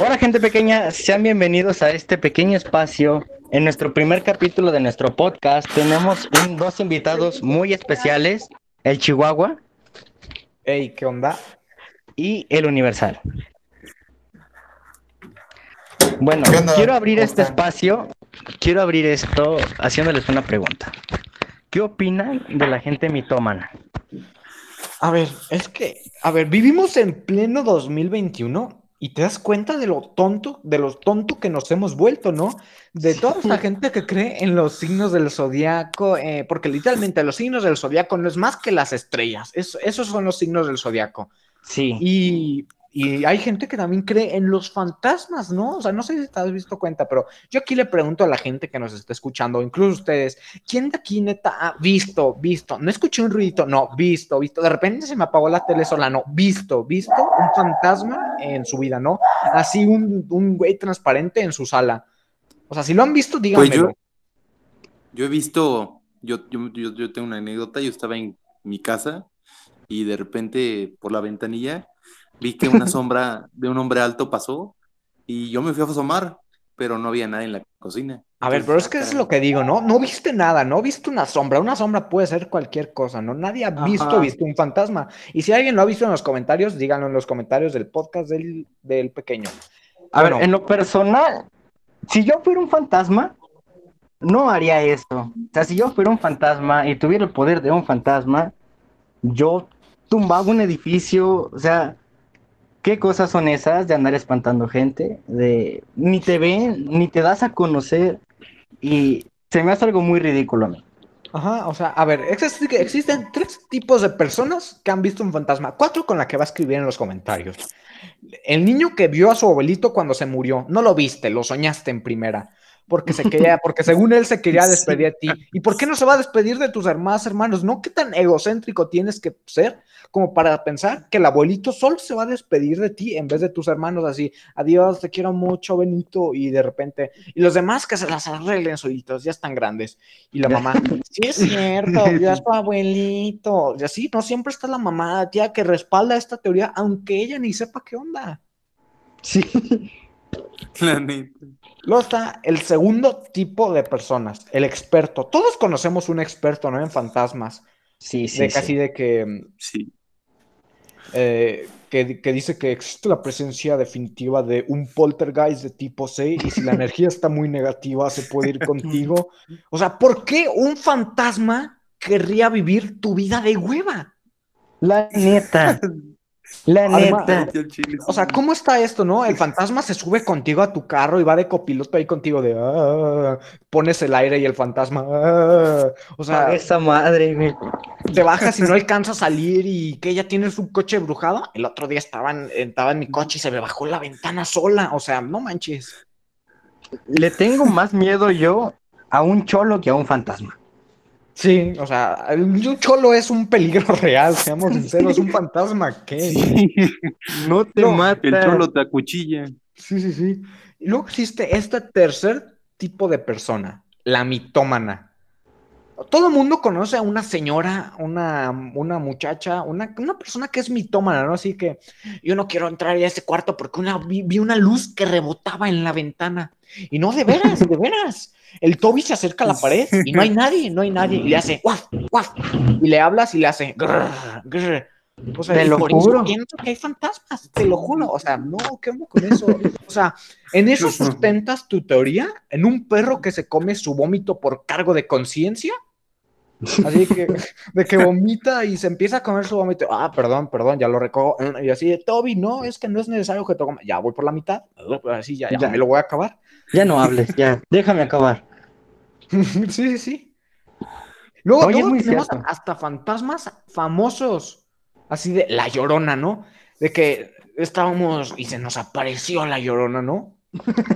Hola gente pequeña, sean bienvenidos a este pequeño espacio. En nuestro primer capítulo de nuestro podcast tenemos un- dos invitados muy especiales, el Chihuahua Ey, ¿qué onda? y el Universal. Bueno, quiero abrir ¿Cómo este espacio, quiero abrir esto haciéndoles una pregunta. ¿Qué opinan de la gente mitómana? A ver, es que, a ver, vivimos en pleno 2021 y te das cuenta de lo tonto, de lo tonto que nos hemos vuelto, ¿no? De toda esta gente que cree en los signos del zodiaco, eh, porque literalmente los signos del zodiaco no es más que las estrellas, es- esos son los signos del zodiaco. Sí. Y, y hay gente que también cree en los fantasmas, ¿no? O sea, no sé si te has visto cuenta, pero yo aquí le pregunto a la gente que nos está escuchando, incluso ustedes, ¿quién de aquí neta ha visto, visto? No escuché un ruidito, no, visto, visto. De repente se me apagó la tele sola, no, visto, visto un fantasma en su vida, ¿no? Así un, un güey transparente en su sala. O sea, si lo han visto, díganmelo. Pues yo, yo he visto, yo, yo, yo, yo tengo una anécdota, yo estaba en mi casa y de repente por la ventanilla vi que una sombra de un hombre alto pasó y yo me fui a asomar, pero no había nadie en la cocina. A ver, pero es que es lo que digo, ¿no? No viste nada, no viste una sombra. Una sombra puede ser cualquier cosa, ¿no? Nadie ha visto, Ajá. visto un fantasma. Y si alguien lo ha visto en los comentarios, díganlo en los comentarios del podcast del, del pequeño. A Bueno. ver, en lo personal, si yo fuera un fantasma, no haría eso. O sea, si yo fuera un fantasma y tuviera el poder de un fantasma, yo tumbaba un edificio, o sea, ¿qué cosas son esas de andar espantando gente? De ni te ven, ni te das a conocer y se me hace algo muy ridículo a mí. Ajá, o sea, a ver, existe- existen tres tipos de personas que han visto un fantasma. Cuatro con la que va a escribir en los comentarios. El niño que vio a su abuelito cuando se murió, no lo viste, lo soñaste en primera. Porque se quería, porque según él se quería despedir de ti. ¿Y por qué no se va a despedir de tus demás hermanos? ¿No? ¿Qué tan egocéntrico tienes que ser como para pensar que el abuelito solo se va a despedir de ti en vez de tus hermanos así? Adiós, te quiero mucho, Benito. Y de repente, y los demás que se las arreglen solitos, ya están grandes. Y la mamá, sí es cierto, ya es tu abuelito. Y así, no siempre está la mamá, tía, que respalda esta teoría, aunque ella ni sepa qué onda. Sí. La neta. Luego está el segundo tipo de personas, el experto. Todos conocemos un experto, ¿no? En fantasmas. Sí, sí, de sí. casi de que, Sí. eh, que, que dice que existe la presencia definitiva de un poltergeist de tipo C y si la energía está muy negativa se puede ir contigo. O sea, ¿por qué un fantasma querría vivir tu vida de hueva? La neta. La Además- neta. O sea. ¿cómo está esto, no? El fantasma se sube contigo a tu carro y va de copiloto ahí contigo de... "Ah", pones el aire y el fantasma... "Ah". O sea, esa madre, güey. te bajas y no alcanza a salir y que ya tienes un coche brujado. El otro día estaba en, estaba en mi coche y se me bajó la ventana sola. O sea, no manches. Le tengo más miedo yo a un cholo que a un fantasma. Sí, o sea, un cholo es un peligro real, seamos sinceros, un fantasma, ¿qué? Sí, No te No, mata. El cholo te acuchilla. sí, sí. Y luego existe este tercer tipo de persona, la mitómana. Todo el mundo conoce a una señora, una, una muchacha, una, una persona que es mitómana, ¿no? Así que yo no quiero entrar a ese cuarto porque una, vi, vi una luz que rebotaba en la ventana. Y no, de veras, de veras. El Toby se acerca a la pared y no hay nadie, no hay nadie. Y le hace guaf, guaf. Y le hablas y le hace grrr, grrr. O sea, Te lo juro. pienso que hay fantasmas, te lo juro. O sea, no, ¿qué onda con eso? O sea, en eso sustentas tu teoría, en un perro que se come su vómito por cargo de conciencia. Así que, de que vomita y se empieza a comer su vómito. Ah, perdón, perdón, ya lo recojo. Y así de Toby, no, es que no es necesario que te comas. Ya voy por la mitad. Así ya, ya Ya. me lo voy a acabar. Ya no hables, ya. Déjame acabar. sí, sí, sí. Luego, Oye, luego tenemos cierto. hasta fantasmas famosos. Así de la llorona, ¿no? De que estábamos y se nos apareció la llorona, ¿no?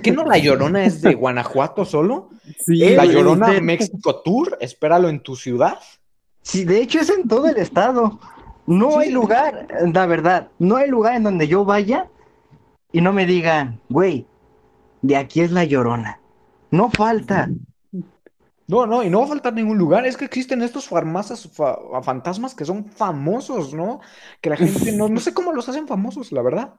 ¿Qué no la llorona es de Guanajuato solo? Sí, la llorona de- México Tour, espéralo en tu ciudad. Sí, de hecho es en todo el estado. No Sí. hay lugar, la verdad, no hay lugar en donde yo vaya y no me digan, güey, de aquí es la llorona. No falta. No, no, y no va a faltar ningún lugar. Es que existen estos farmacias, fa- fantasmas que son famosos, ¿no? Que la gente no, no sé cómo los hacen famosos, la verdad.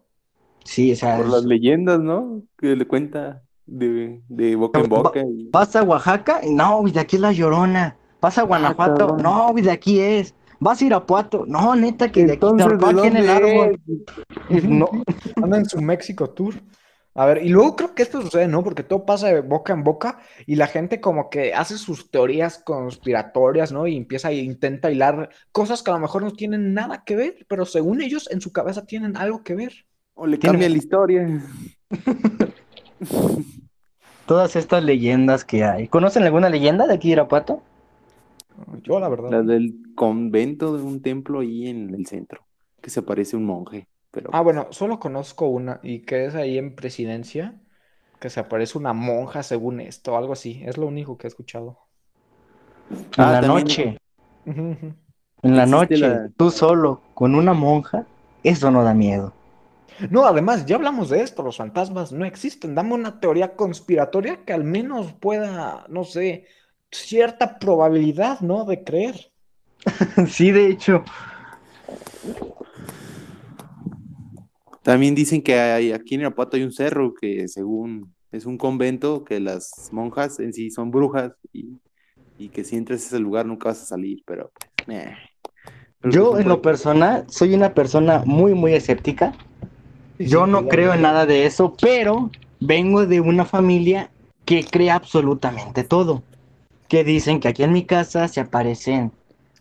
Sí, o sea, Por las leyendas, ¿no? Que le cuenta de, de boca en boca. y- vas a Oaxaca, y no, güey, de aquí es la Llorona. Vas a Guanajuato, cabrón. no, güey, de aquí es. Vas a Irapuato, no, neta, que de aquí te ¿de aquí en el árbol. No, Anda en su México Tour. A ver, y luego creo que esto sucede, ¿no? Porque todo pasa de boca en boca y la gente como que hace sus teorías conspiratorias, ¿no? Y empieza a intenta hilar cosas que a lo mejor no tienen nada que ver, pero según ellos en su cabeza tienen algo que ver. O le Tiene- cambia la historia. todas estas leyendas que hay. ¿Conocen alguna leyenda de aquí de Irapuato? Yo, la verdad. La del convento de un templo ahí en el centro. Que se parece un monje. Pero Ah, bueno, solo conozco una y que es ahí en Presidencia, que se aparece una monja según esto, algo así. Es lo único que he escuchado. En Ah, la también- noche, en la noche, la- tú solo, con una monja, eso no da miedo. No, además, ya hablamos de esto, los fantasmas no existen. Dame una teoría conspiratoria que al menos pueda, no sé, cierta probabilidad, ¿no? De creer. Sí, de hecho, También dicen que hay, aquí en Irapuato hay un cerro que según es un convento, que las monjas en sí son brujas y, y que si entras a ese lugar nunca vas a salir, pero pues. Pero yo en lo personal soy una persona muy, muy escéptica. Yo no creo en nada de eso, pero vengo de una familia que cree absolutamente todo. Que dicen que aquí en mi casa se aparecen.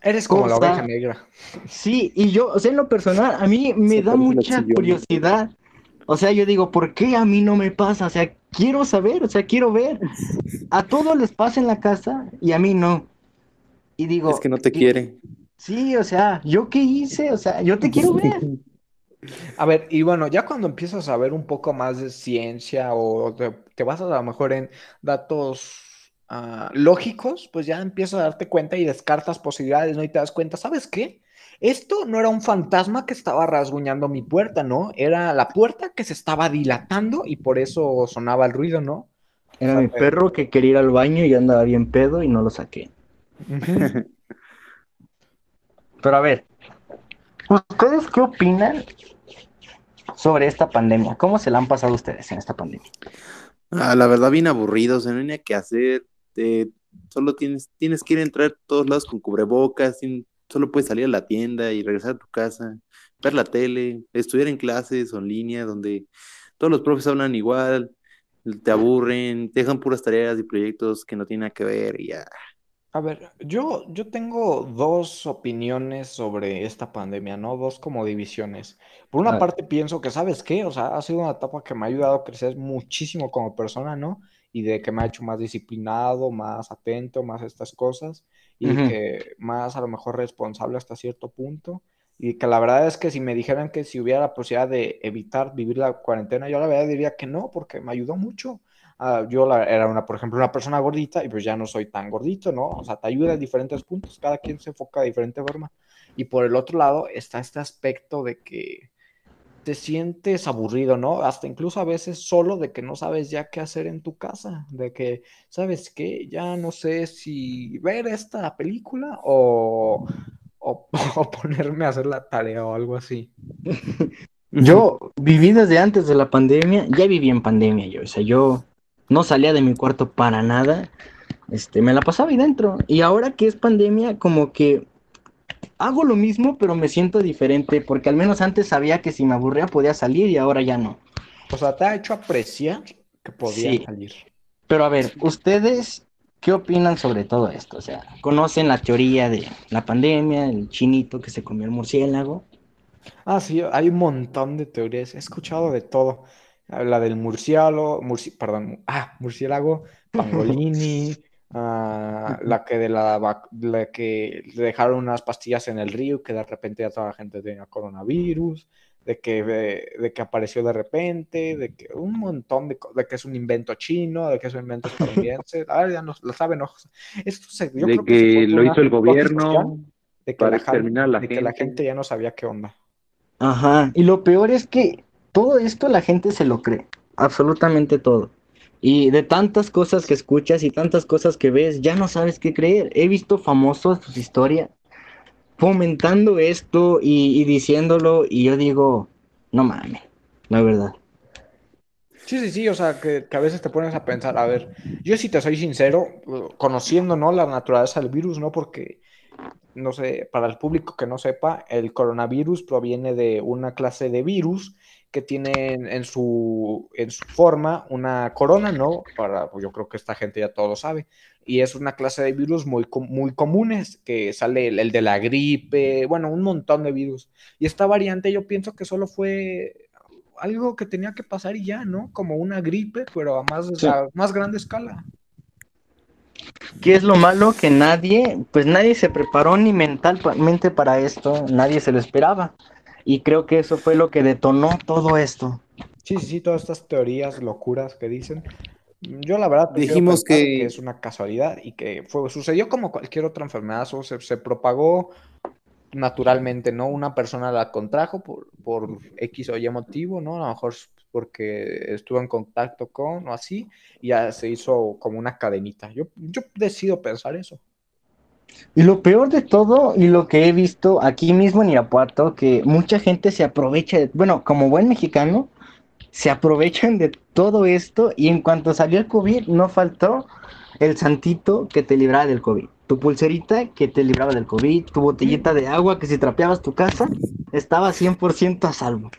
Eres como la oveja negra. Sí, y yo, o sea, en lo personal, a mí me Se da mucha curiosidad. O sea, yo digo, ¿por qué a mí no me pasa? O sea, quiero saber, o sea, quiero ver. A todos les pasa en la casa y a mí no. Y digo, es que no te y- quiere. Sí, o sea, ¿yo qué hice? O sea, yo te quiero ver. A ver, y bueno, ya cuando empiezas a ver un poco más de ciencia o te, te vas a lo mejor en datos ah, lógicos, pues ya empiezas a darte cuenta y descartas posibilidades, ¿no? Y te das cuenta, ¿sabes qué? Esto no era un fantasma que estaba rasguñando mi puerta, ¿no? Era la puerta que se estaba dilatando y por eso sonaba el ruido, ¿no? Era mi perro que quería ir al baño y andaba bien pedo y no lo saqué. Pero a ver, ¿ustedes qué opinan sobre esta pandemia? ¿Cómo se la han pasado ustedes en esta pandemia? Ah, la verdad, bien aburrido, o sea, no nada que hacer. te- solo tienes, tienes que ir a entrar a todos lados con cubrebocas, solo puedes salir a la tienda y regresar a tu casa, ver la tele, estudiar en clases o en línea, donde todos los profes hablan igual, te aburren, te dejan puras tareas y proyectos que no tienen nada que ver y ya. A ver, yo, yo tengo dos opiniones sobre esta pandemia, ¿no? Dos como divisiones. Por una parte pienso que, ¿sabes qué? O sea, ha sido una etapa que me ha ayudado a crecer muchísimo como persona, ¿no? Y de que me ha hecho más disciplinado, más atento, más estas cosas, y Ujú. que más a lo mejor responsable hasta cierto punto. Y que la verdad es que si me dijeran que si hubiera la posibilidad de evitar vivir la cuarentena, yo la verdad diría que no, porque me ayudó mucho. Ah, yo la- era una, por ejemplo, una persona gordita y pues ya no soy tan gordito, ¿no? O sea, te ayuda en diferentes puntos, cada quien se enfoca de diferente forma. Y por el otro lado está este aspecto de que te sientes aburrido, ¿no? Hasta incluso a veces solo de que no sabes ya qué hacer en tu casa, de que, ¿sabes qué? Ya no sé si ver esta película o, o, o ponerme a hacer la tarea o algo así. Yo viví desde antes de la pandemia, ya viví en pandemia yo, o sea, yo no salía de mi cuarto para nada, este, me la pasaba ahí dentro. Y ahora que es pandemia, como que hago lo mismo, pero me siento diferente, porque al menos antes sabía que si me aburría podía salir y ahora ya no. O sea, te ha hecho apreciar que podía Sí. salir. Pero a ver, ¿ustedes qué opinan sobre todo esto? O sea, ¿conocen la teoría de la pandemia, el chinito que se comió el murciélago? Ah, sí, hay un montón de teorías. He escuchado de todo. La del murciélago, murci- perdón, ah, murciélago, pangolini, ah, la que de la, la que le dejaron unas pastillas en el río que de repente ya toda la gente tenía coronavirus, de que, de, de que apareció de repente, de que un montón de, que es un invento chino, de que es un invento estadounidense. Ah, ya no lo saben, ¿no? Esto se, yo de creo que lo hizo el gobierno de que para la la de que la gente ya no sabía qué onda. Ajá, y lo peor es que todo esto la gente se lo cree, absolutamente todo. Y de tantas cosas que escuchas y tantas cosas que ves, ya no sabes qué creer. He visto famosos sus historias fomentando esto y, diciéndolo, y yo digo, no mames, la verdad. Sí, sí, sí, o sea, que, que, a veces te pones a pensar, a ver, yo si te soy sincero, conociendo, ¿no? La naturaleza del virus, ¿no? Porque, no sé, para el público que no sepa, el coronavirus proviene de una clase de virus que tienen en su, en su forma una corona, ¿no? Para, pues yo creo que esta gente ya todo lo sabe. Y es una clase de virus muy, muy comunes, que sale el, el de la gripe, bueno, un montón de virus. Y esta variante yo pienso que solo fue algo que tenía que pasar y ya, ¿no? Como una gripe, pero a más, sí. a más grande escala. ¿Qué es lo malo? Que nadie, pues nadie se preparó ni mentalmente para esto, nadie se lo esperaba. Y creo que eso fue lo que detonó todo esto. Sí, sí, sí, todas estas teorías, locuras que dicen. Yo la verdad dijimos que... que... es una casualidad y que fue, sucedió como cualquier otra enfermedad, se, se propagó naturalmente, ¿no? Una persona la contrajo por, por X o Y motivo, ¿no? A lo mejor porque estuvo en contacto con o así, y ya se hizo como una cadenita. Yo, yo decido pensar eso. Y lo peor de todo, y lo que he visto aquí mismo en Irapuato, que mucha gente se aprovecha, de, bueno, como buen mexicano, se aprovechan de todo esto, y en cuanto salió el COVID, no faltó el santito que te librara del COVID. Tu pulserita que te libraba del COVID, tu botellita de agua que si trapeabas tu casa, estaba 100% a salvo.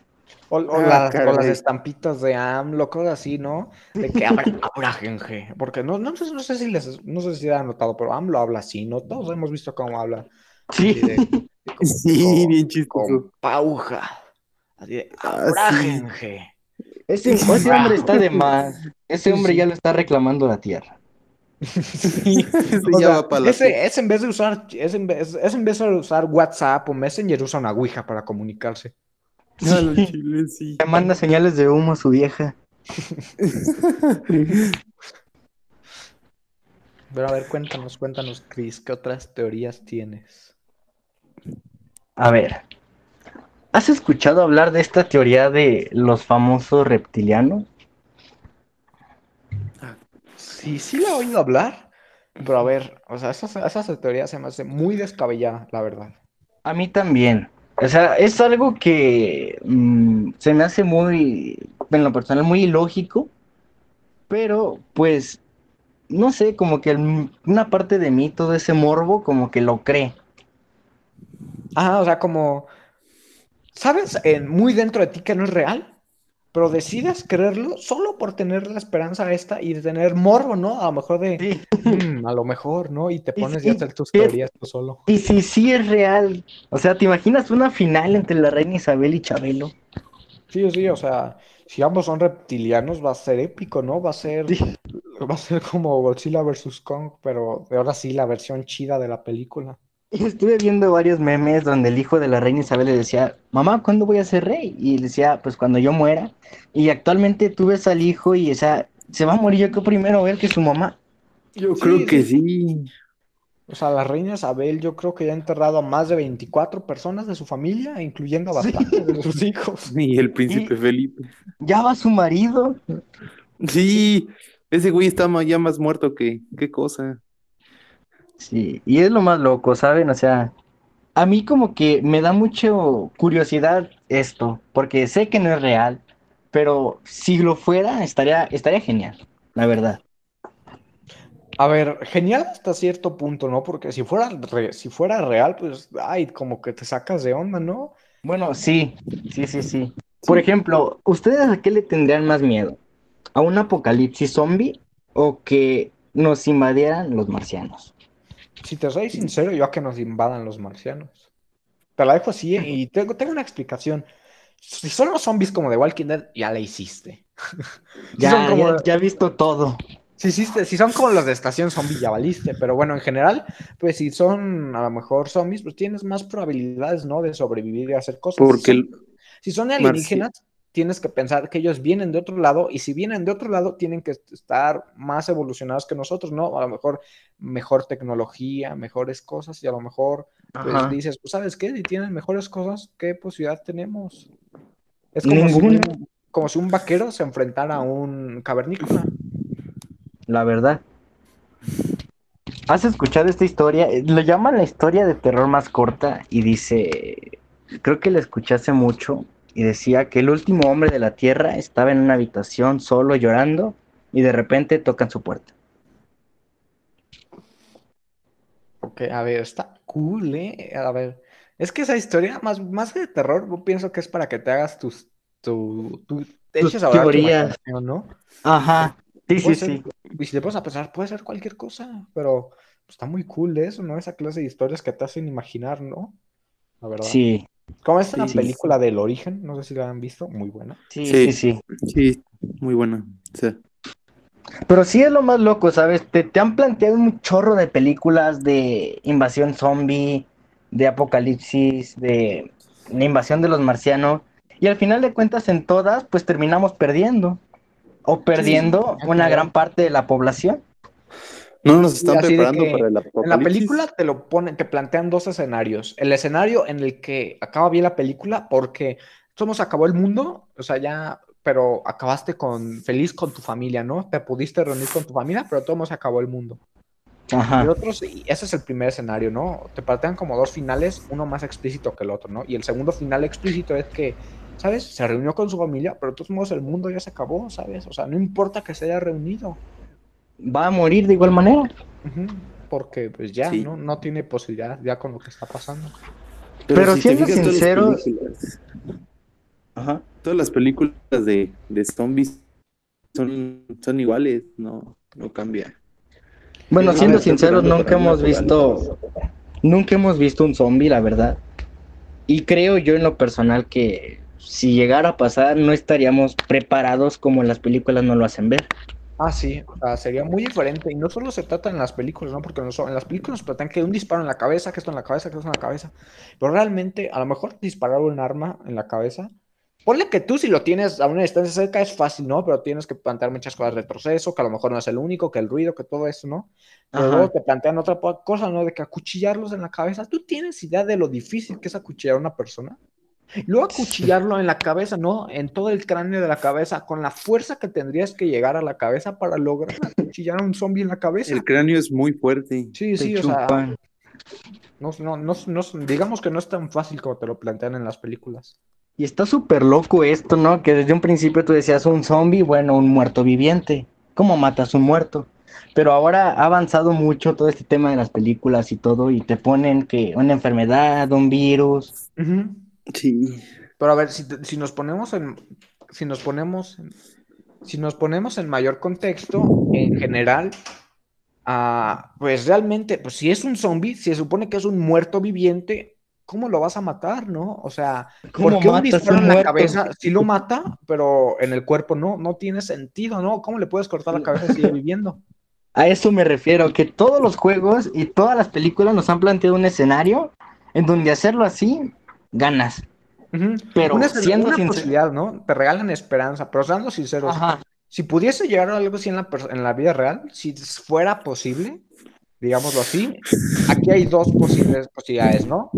O, o, ah, las, o, las, estampitas de AMLO, cosas así, ¿no? De que abra gente. Porque no, no, no, sé si les, no sé si han notado, pero AMLO habla así, ¿no? Todos hemos visto cómo habla. Sí, de, de, con, sí bien chistoso. Con pauja. Así de, ah, gente. Ese, ese hombre está de más. Ese hombre ya lo está reclamando la tierra. Sí. o sea, ese, es en vez de usar es en vez, es en vez de usar WhatsApp o Messenger usa una Ouija para comunicarse. No, chile, sí. Le manda señales de humo a su vieja. Pero a ver, cuéntanos, cuéntanos, Chris, ¿qué otras teorías tienes? A ver, ¿has escuchado hablar de esta teoría de los famosos reptilianos? Sí, sí la he oído hablar, pero a ver, o sea, esas, esas teorías se me hace muy descabellada, la verdad. A mí también. O sea, es algo que mmm, se me hace muy, en lo personal, muy ilógico, pero pues, no sé, como que una parte de mí, todo ese morbo, como que lo cree. Ah, o sea, como, ¿sabes? Eh, muy dentro de ti que no es real, pero decides creerlo solo por tener la esperanza esta y de tener morbo, ¿no? A lo mejor de, Sí. "Mm, a lo mejor, ¿no? Y te pones sí, ya a hacer tus sí. teorías tú solo. Y si sí es real, o sea, ¿te imaginas una final entre la reina Isabel y Chabelo? Sí, sí, o sea, si ambos son reptilianos va a ser épico, ¿no? Va a ser, Sí. va a ser como Godzilla vs. Kong, pero ahora sí la versión chida de la película. Y estuve viendo varios memes donde el hijo de la reina Isabel le decía, mamá, ¿cuándo voy a ser rey? Y le decía, pues cuando yo muera. Y actualmente tú ves al hijo y, o sea, se va a morir yo creo primero él que su mamá. Yo Sí, creo que sí. sí. O sea, la reina Isabel yo creo que ya ha enterrado a más de 24 personas de su familia, incluyendo a Sí. bastantes de sus hijos. Y el príncipe Felipe. Ya va su marido. Sí, ese güey está ya más muerto que qué cosa. Sí, y es lo más loco, ¿saben? O sea, a mí como que me da mucho curiosidad esto, porque sé que no es real, pero si lo fuera, estaría, estaría genial, la verdad. A ver, genial hasta cierto punto, ¿no? Porque si fuera, re- si fuera real, pues, ay, como que te sacas de onda, ¿no? Bueno, sí, sí, sí, sí. Por ejemplo, ¿ustedes a qué le tendrían más miedo? ¿A un apocalipsis zombie o que nos invadieran los marcianos? Si te soy sincero, yo a que nos invadan los marcianos. Te la dejo así ¿eh? y tengo, tengo una explicación. Si son los zombies como de Walking Dead, ya la hiciste. Si Ya, como- ya, ya he visto todo. Si, hiciste- si son como los de estación zombie, ya valiste. Pero bueno, en general, pues si son a lo mejor zombies, pues tienes más probabilidades, ¿no? De sobrevivir y hacer cosas. Porque Si son, el- si son alienígenas, tienes que pensar que ellos vienen de otro lado y si vienen de otro lado, tienen que estar más evolucionados que nosotros, ¿no? A lo mejor mejor tecnología, mejores cosas y a lo mejor, pues dices, pues ¿sabes qué? Si tienen mejores cosas, ¿qué posibilidad tenemos? Es como si un, como si un vaquero se enfrentara a un cavernícola. la verdad. ¿Has escuchado esta historia? Eh, Lo llaman la historia de terror más corta y dice, creo que la escuché hace mucho y decía que el último hombre de la Tierra estaba en una habitación solo llorando y de repente tocan su puerta. Ok, a ver, está cool, ¿eh? A ver, es que esa historia, más, más que de terror, yo pienso que es para que te hagas tus, tu, tu, te Tus eches a tu teorías. imaginación, ¿no? Ajá, sí, sí, ser- sí. Y si te pones a pensar, puede ser cualquier cosa, pero está muy cool eso, ¿no? Esa clase de historias que te hacen imaginar, ¿no? La verdad. Sí, Como Sí, sí. película del origen, no sé si la han visto, muy buena. sí, Sí. sí, sí. Sí, muy buena. Sí. Pero sí es lo más loco, ¿sabes? Te, te han planteado un chorro de películas de invasión zombie, de apocalipsis, de la invasión de los marcianos. Y al final de cuentas, en todas, pues terminamos perdiendo. O perdiendo sí, una gran parte de la población. No nos están preparando para el En la apocalipsis. película te lo ponen, te plantean dos escenarios. El escenario en el que acaba bien la película porque somos acabó el mundo, o sea, ya, pero acabaste con feliz con tu familia, ¿no? Te pudiste reunir con tu familia, pero todo se acabó el mundo. Y Ajá. otros, y ese es el primer escenario, ¿no? Te plantean como dos finales, uno más explícito que el otro, ¿no? Y el segundo final explícito es que, ¿sabes? Se reunió con su familia, pero de todos modos el mundo ya se acabó, ¿sabes? O sea, no importa que se haya reunido. Va a morir de igual manera. Porque pues ya, Sí. ¿no? No tiene posibilidad ya con lo que está pasando. Pero si siendo películas- Ajá. Todas las películas de, de zombies son, son iguales, no, no cambia. Bueno, siendo sinceros, nunca hemos visto, nunca hemos visto un zombie, la verdad. Y creo yo en lo personal que si llegara a pasar, no estaríamos preparados como las películas no lo hacen ver. Ah, sí, o sea, sería muy diferente. Y no solo se trata en las películas, ¿no? Porque en las películas nos tratan que un disparo en la cabeza, que esto en la cabeza, que esto en la cabeza. Pero realmente, a lo mejor disparar un arma en la cabeza. Ponle que tú si lo tienes a una distancia cerca es fácil, ¿no? Pero tienes que plantear muchas cosas de retroceso, que a lo mejor no es el único, que el ruido, que todo eso, ¿no? Pero Ajá. luego te plantean otra cosa, ¿no? De que acuchillarlos en la cabeza. ¿Tú tienes idea de lo difícil que es acuchillar a una persona? Luego acuchillarlo en la cabeza, ¿no? En todo el cráneo de la cabeza, con la fuerza que tendrías que llegar a la cabeza para lograr acuchillar a un zombie en la cabeza. El cráneo es muy fuerte. Sí, sí, o sea, no, no, no, no- digamos que no es tan fácil como te lo plantean en las películas. Y está súper loco esto, ¿no? Que desde un principio tú decías un zombie, bueno, un muerto viviente. ¿Cómo matas un muerto? Pero ahora ha avanzado mucho todo este tema de las películas y todo, y te ponen que una enfermedad, un virus. Ujú. Sí. Pero a ver, si, si nos ponemos en, si nos ponemos, en- si nos ponemos en mayor contexto, en general, ah, pues realmente, pues si es un zombie, si se supone que es un muerto viviente, ¿cómo lo vas a matar, no? O sea, ¿Cómo ¿por qué un disparo en la muerto? cabeza sí lo mata, pero en el cuerpo no? No tiene sentido, ¿no? ¿Cómo le puedes cortar la cabeza y sigue viviendo? A eso me refiero, que todos los juegos y todas las películas nos han planteado un escenario en donde hacerlo así, ganas. Pero una, siendo una sincero- posibilidad, ¿no? Te regalan esperanza, pero seamos sinceros, Ajá. si pudiese llegar a algo así en la, en la vida real, si fuera posible, digámoslo así, aquí hay dos posibles posibilidades, ¿no?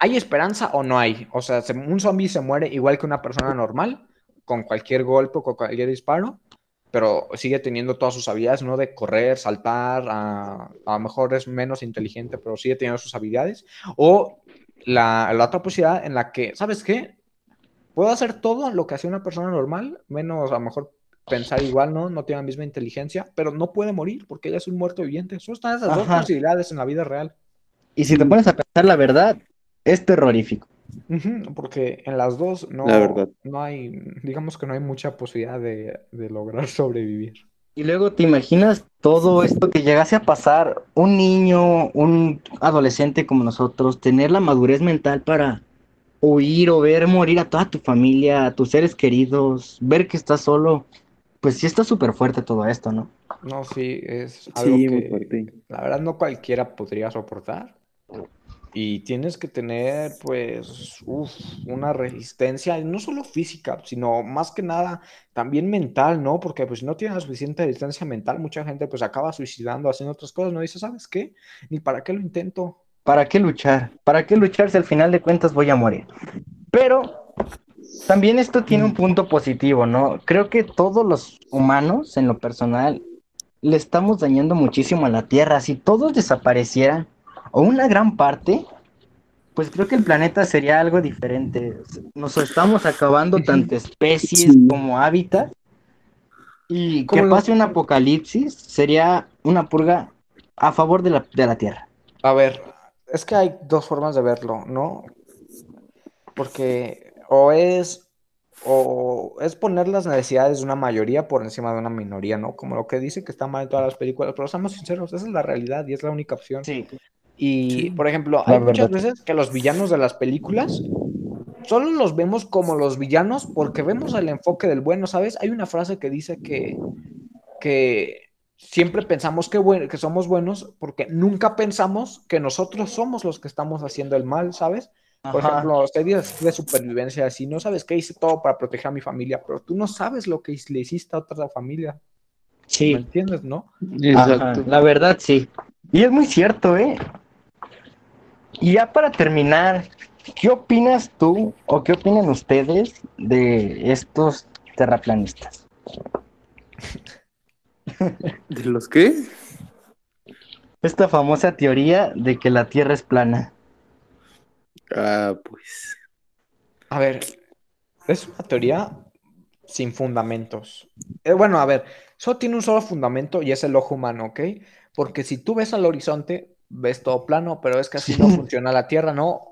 ¿Hay esperanza o no hay? O sea, se- un zombie se muere igual que una persona normal, con cualquier golpe o con cualquier disparo, pero sigue teniendo todas sus habilidades, ¿no? De correr, saltar, a, a lo mejor es menos inteligente, pero sigue teniendo sus habilidades. O la, la otra posibilidad en la que, ¿sabes qué? Puedo hacer todo lo que hace una persona normal, menos a lo mejor pensar igual, ¿no? No tiene la misma inteligencia, pero no puede morir porque ella es un muerto viviente. Solo están esas dos posibilidades en la vida real. Y si te pones a pensar la verdad, es terrorífico. Porque en las dos no, La no hay, digamos que no hay mucha posibilidad de, de lograr sobrevivir. Y luego te imaginas todo esto que llegase a pasar, un niño, un adolescente como nosotros, tener la madurez mental para oír o ver morir a toda tu familia, a tus seres queridos, ver que estás solo, pues sí está súper fuerte todo esto, ¿no? No, sí, es algo Sí, muy que fuerte. la verdad no cualquiera podría soportar. Y tienes que tener, pues, uf, una resistencia, no solo física, sino más que nada también mental, ¿no? Porque pues si no tienes la suficiente resistencia mental, mucha gente pues acaba suicidando, haciendo otras cosas, ¿no? Dice, ¿sabes qué? Ni para qué lo intento. ¿Para qué luchar? ¿Para qué luchar si al final de cuentas voy a morir? Pero también esto tiene un punto positivo, ¿no? Creo que todos los humanos, en lo personal, le estamos dañando muchísimo a la Tierra. Si todos desaparecieran, o una gran parte, pues creo que el planeta sería algo diferente. Nos estamos acabando tanto especies Sí. como hábitat. Y que pase un apocalipsis sería una purga a favor de la, de la Tierra. A ver, es que hay dos formas de verlo, ¿no? Porque o es o es poner las necesidades de una mayoría por encima de una minoría, ¿no? Como lo que dice que está mal en todas las películas, pero seamos sinceros, esa es la realidad y es la única opción. Sí. Y, Sí. por ejemplo, hay muchas veces que los villanos de las películas solo los vemos como los villanos porque vemos el enfoque del bueno, ¿sabes? Hay una frase que dice que, que siempre pensamos que, buen- que somos buenos porque nunca pensamos que nosotros somos los que estamos haciendo el mal, ¿sabes? Por Ajá. ejemplo, series de supervivencia, si no sabes que hice todo para proteger a mi familia, pero tú no sabes lo que le hiciste a otra familia, ¿me Sí, entiendes, no? Ajá, la verdad sí. Y es muy cierto, ¿eh? Y ya para terminar, ¿qué opinas tú o qué opinan ustedes de estos terraplanistas? ¿De los qué? Esta famosa teoría de que la Tierra es plana. Ah, pues. A ver, es una teoría sin fundamentos. Eh, bueno, a ver, solo tiene un solo fundamento y es el ojo humano, ¿ok? Porque si tú ves al horizonte, ves todo plano, pero es que así no funciona la Tierra, ¿no?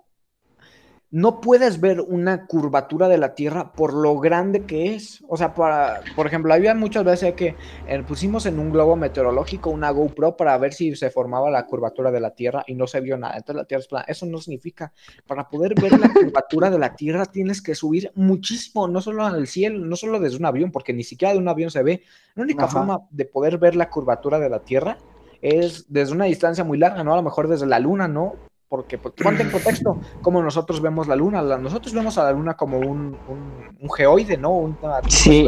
No puedes ver una curvatura de la Tierra por lo grande que es. O sea, para, por ejemplo, había muchas veces que eh, pusimos en un globo meteorológico una GoPro para ver si se formaba la curvatura de la Tierra y no se vio nada. Entonces la Tierra es plana. Eso no significa para poder ver la curvatura de la Tierra tienes que subir muchísimo, no solo al cielo, no solo desde un avión, porque ni siquiera de un avión se ve. La única Ajá. forma de poder ver la curvatura de la Tierra es desde una distancia muy larga, ¿no? A lo mejor desde la Luna, ¿no? Porque, porque ponte en contexto, como nosotros vemos la Luna, la- nosotros vemos a la Luna como un, un, un geoide, ¿no? Una Sí.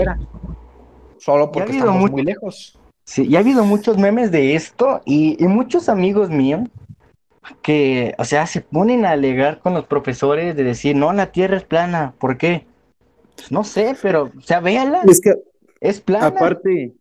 Solo porque habido estamos mucho- muy lejos. Sí, y ha habido muchos memes de esto y, y muchos amigos míos que, o sea, se ponen a alegar con los profesores de decir, no, la Tierra es plana. ¿Por qué? Pues no sé, pero, o sea, véala, Es que es plana. aparte,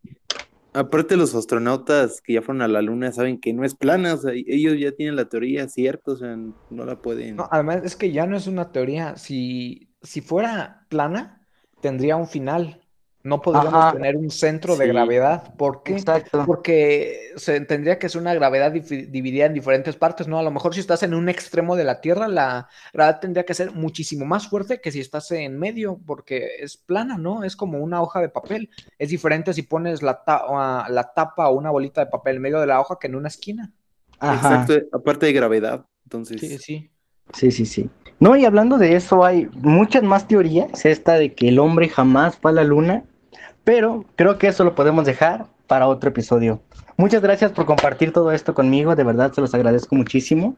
aparte los astronautas que ya fueron a la luna saben que no es plana, o sea, ellos ya tienen la teoría cierta, o sea, no la pueden. No, además es que ya no es una teoría. Si, si fuera plana, tendría un final. No podríamos Ajá. tener un centro de gravedad. ¿Por qué? Exacto. Porque se tendría que ser una gravedad dividida en diferentes partes, ¿no? A lo mejor si estás en un extremo de la Tierra, la gravedad tendría que ser muchísimo más fuerte que si estás en medio, porque es plana, ¿no? Es como una hoja de papel. Es diferente si pones la, ta- ah, la tapa o una bolita de papel en medio de la hoja que en una esquina. Ajá. Exacto, aparte de gravedad. Entonces, Sí, sí. Sí, sí, sí. No, y hablando de eso, hay muchas más teorías. Esta de que el hombre jamás fue a la luna. Pero creo que eso lo podemos dejar para otro episodio. Muchas gracias por compartir todo esto conmigo. De verdad, se los agradezco muchísimo.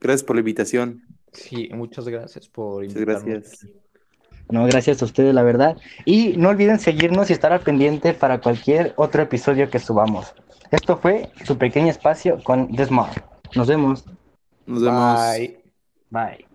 gracias por la invitación. Sí, muchas gracias por Muchas invitarme. gracias. No, gracias a ustedes, la verdad. Y no olviden seguirnos y estar al pendiente para cualquier otro episodio que subamos. Esto fue su pequeño espacio con The Smart. Nos vemos. Nos vemos. Bye. Bye.